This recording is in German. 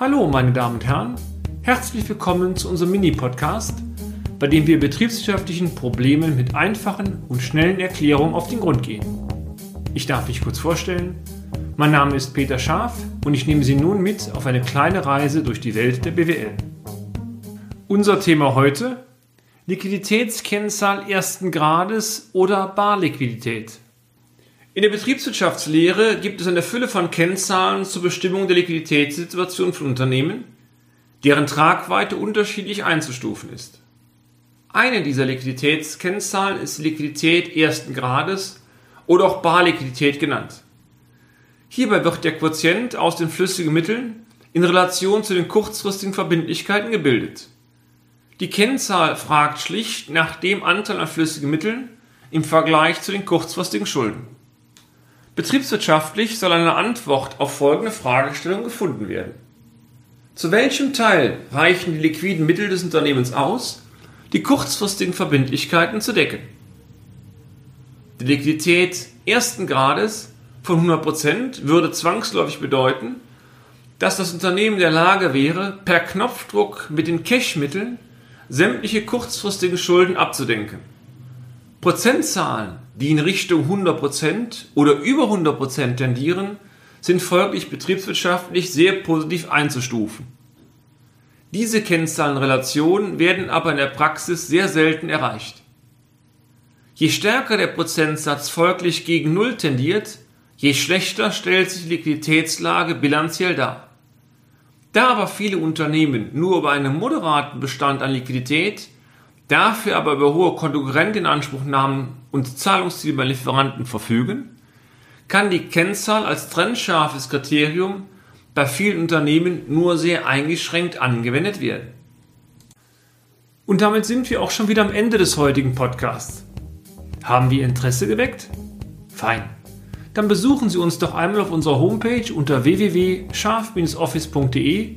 Hallo, meine Damen und Herren. Herzlich willkommen zu unserem Mini-Podcast, bei dem wir betriebswirtschaftlichen Problemen mit einfachen und schnellen Erklärungen auf den Grund gehen. Ich darf mich kurz vorstellen. Mein Name ist Peter Scharf und ich nehme Sie nun mit auf eine kleine Reise durch die Welt der BWL. Unser Thema heute: Liquiditätskennzahl ersten Grades oder Barliquidität. In der Betriebswirtschaftslehre gibt es eine Fülle von Kennzahlen zur Bestimmung der Liquiditätssituation von Unternehmen, deren Tragweite unterschiedlich einzustufen ist. Eine dieser Liquiditätskennzahlen ist Liquidität ersten Grades oder auch Barliquidität genannt. Hierbei wird der Quotient aus den flüssigen Mitteln in Relation zu den kurzfristigen Verbindlichkeiten gebildet. Die Kennzahl fragt schlicht nach dem Anteil an flüssigen Mitteln im Vergleich zu den kurzfristigen Schulden. Betriebswirtschaftlich soll eine Antwort auf folgende Fragestellung gefunden werden. Zu welchem Teil reichen die liquiden Mittel des Unternehmens aus, die kurzfristigen Verbindlichkeiten zu decken? Die Liquidität ersten Grades von 100% würde zwangsläufig bedeuten, dass das Unternehmen in der Lage wäre, per Knopfdruck mit den Cash-Mitteln sämtliche kurzfristigen Schulden abzudenken. Prozentzahlen, die in Richtung 100% oder über 100% tendieren, sind folglich betriebswirtschaftlich sehr positiv einzustufen. Diese Kennzahlenrelationen werden aber in der Praxis sehr selten erreicht. Je stärker der Prozentsatz folglich gegen Null tendiert, je schlechter stellt sich die Liquiditätslage bilanziell dar. Da aber viele Unternehmen nur über einen moderaten Bestand an Liquidität dafür aber über hohe Kontokorrentinanspruchnahmen und Zahlungsziele bei Lieferanten verfügen, kann die Kennzahl als trennscharfes Kriterium bei vielen Unternehmen nur sehr eingeschränkt angewendet werden. Und damit sind wir auch schon wieder am Ende des heutigen Podcasts. Haben wir Interesse geweckt? Fein. Dann besuchen Sie uns doch einmal auf unserer Homepage unter www.scharf-office.de